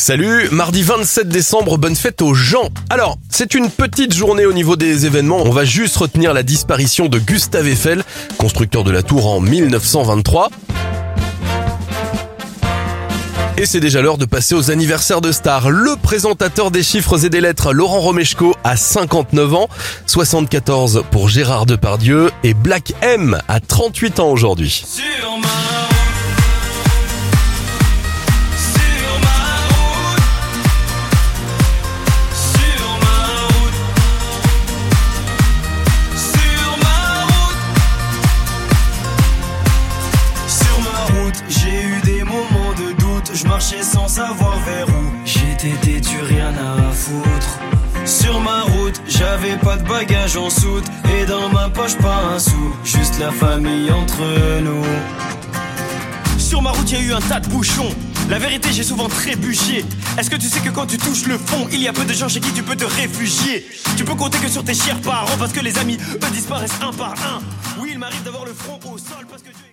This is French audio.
Salut, mardi 27 décembre, bonne fête aux gens. Alors, c'est une petite journée au niveau des événements, on va juste retenir la disparition de Gustave Eiffel, constructeur de la tour en 1923. Et c'est déjà l'heure de passer aux anniversaires de stars. Le présentateur des chiffres et des lettres, Laurent Romeshko, a 59 ans, 74 pour Gérard Depardieu et Black M a 38 ans aujourd'hui. Je marchais sans savoir vers où, j'étais têtu, rien à foutre. Sur ma route, j'avais pas de bagages en soute et dans ma poche pas un sou, juste la famille entre nous. Sur ma route, y a eu un tas de bouchons. La vérité, j'ai souvent trébuché. Est-ce que tu sais que quand tu touches le fond, il y a peu de gens chez qui tu peux te réfugier? Tu peux compter que sur tes chers parents parce que les amis, eux, disparaissent un par un. Oui, il m'arrive d'avoir le front au sol parce que est...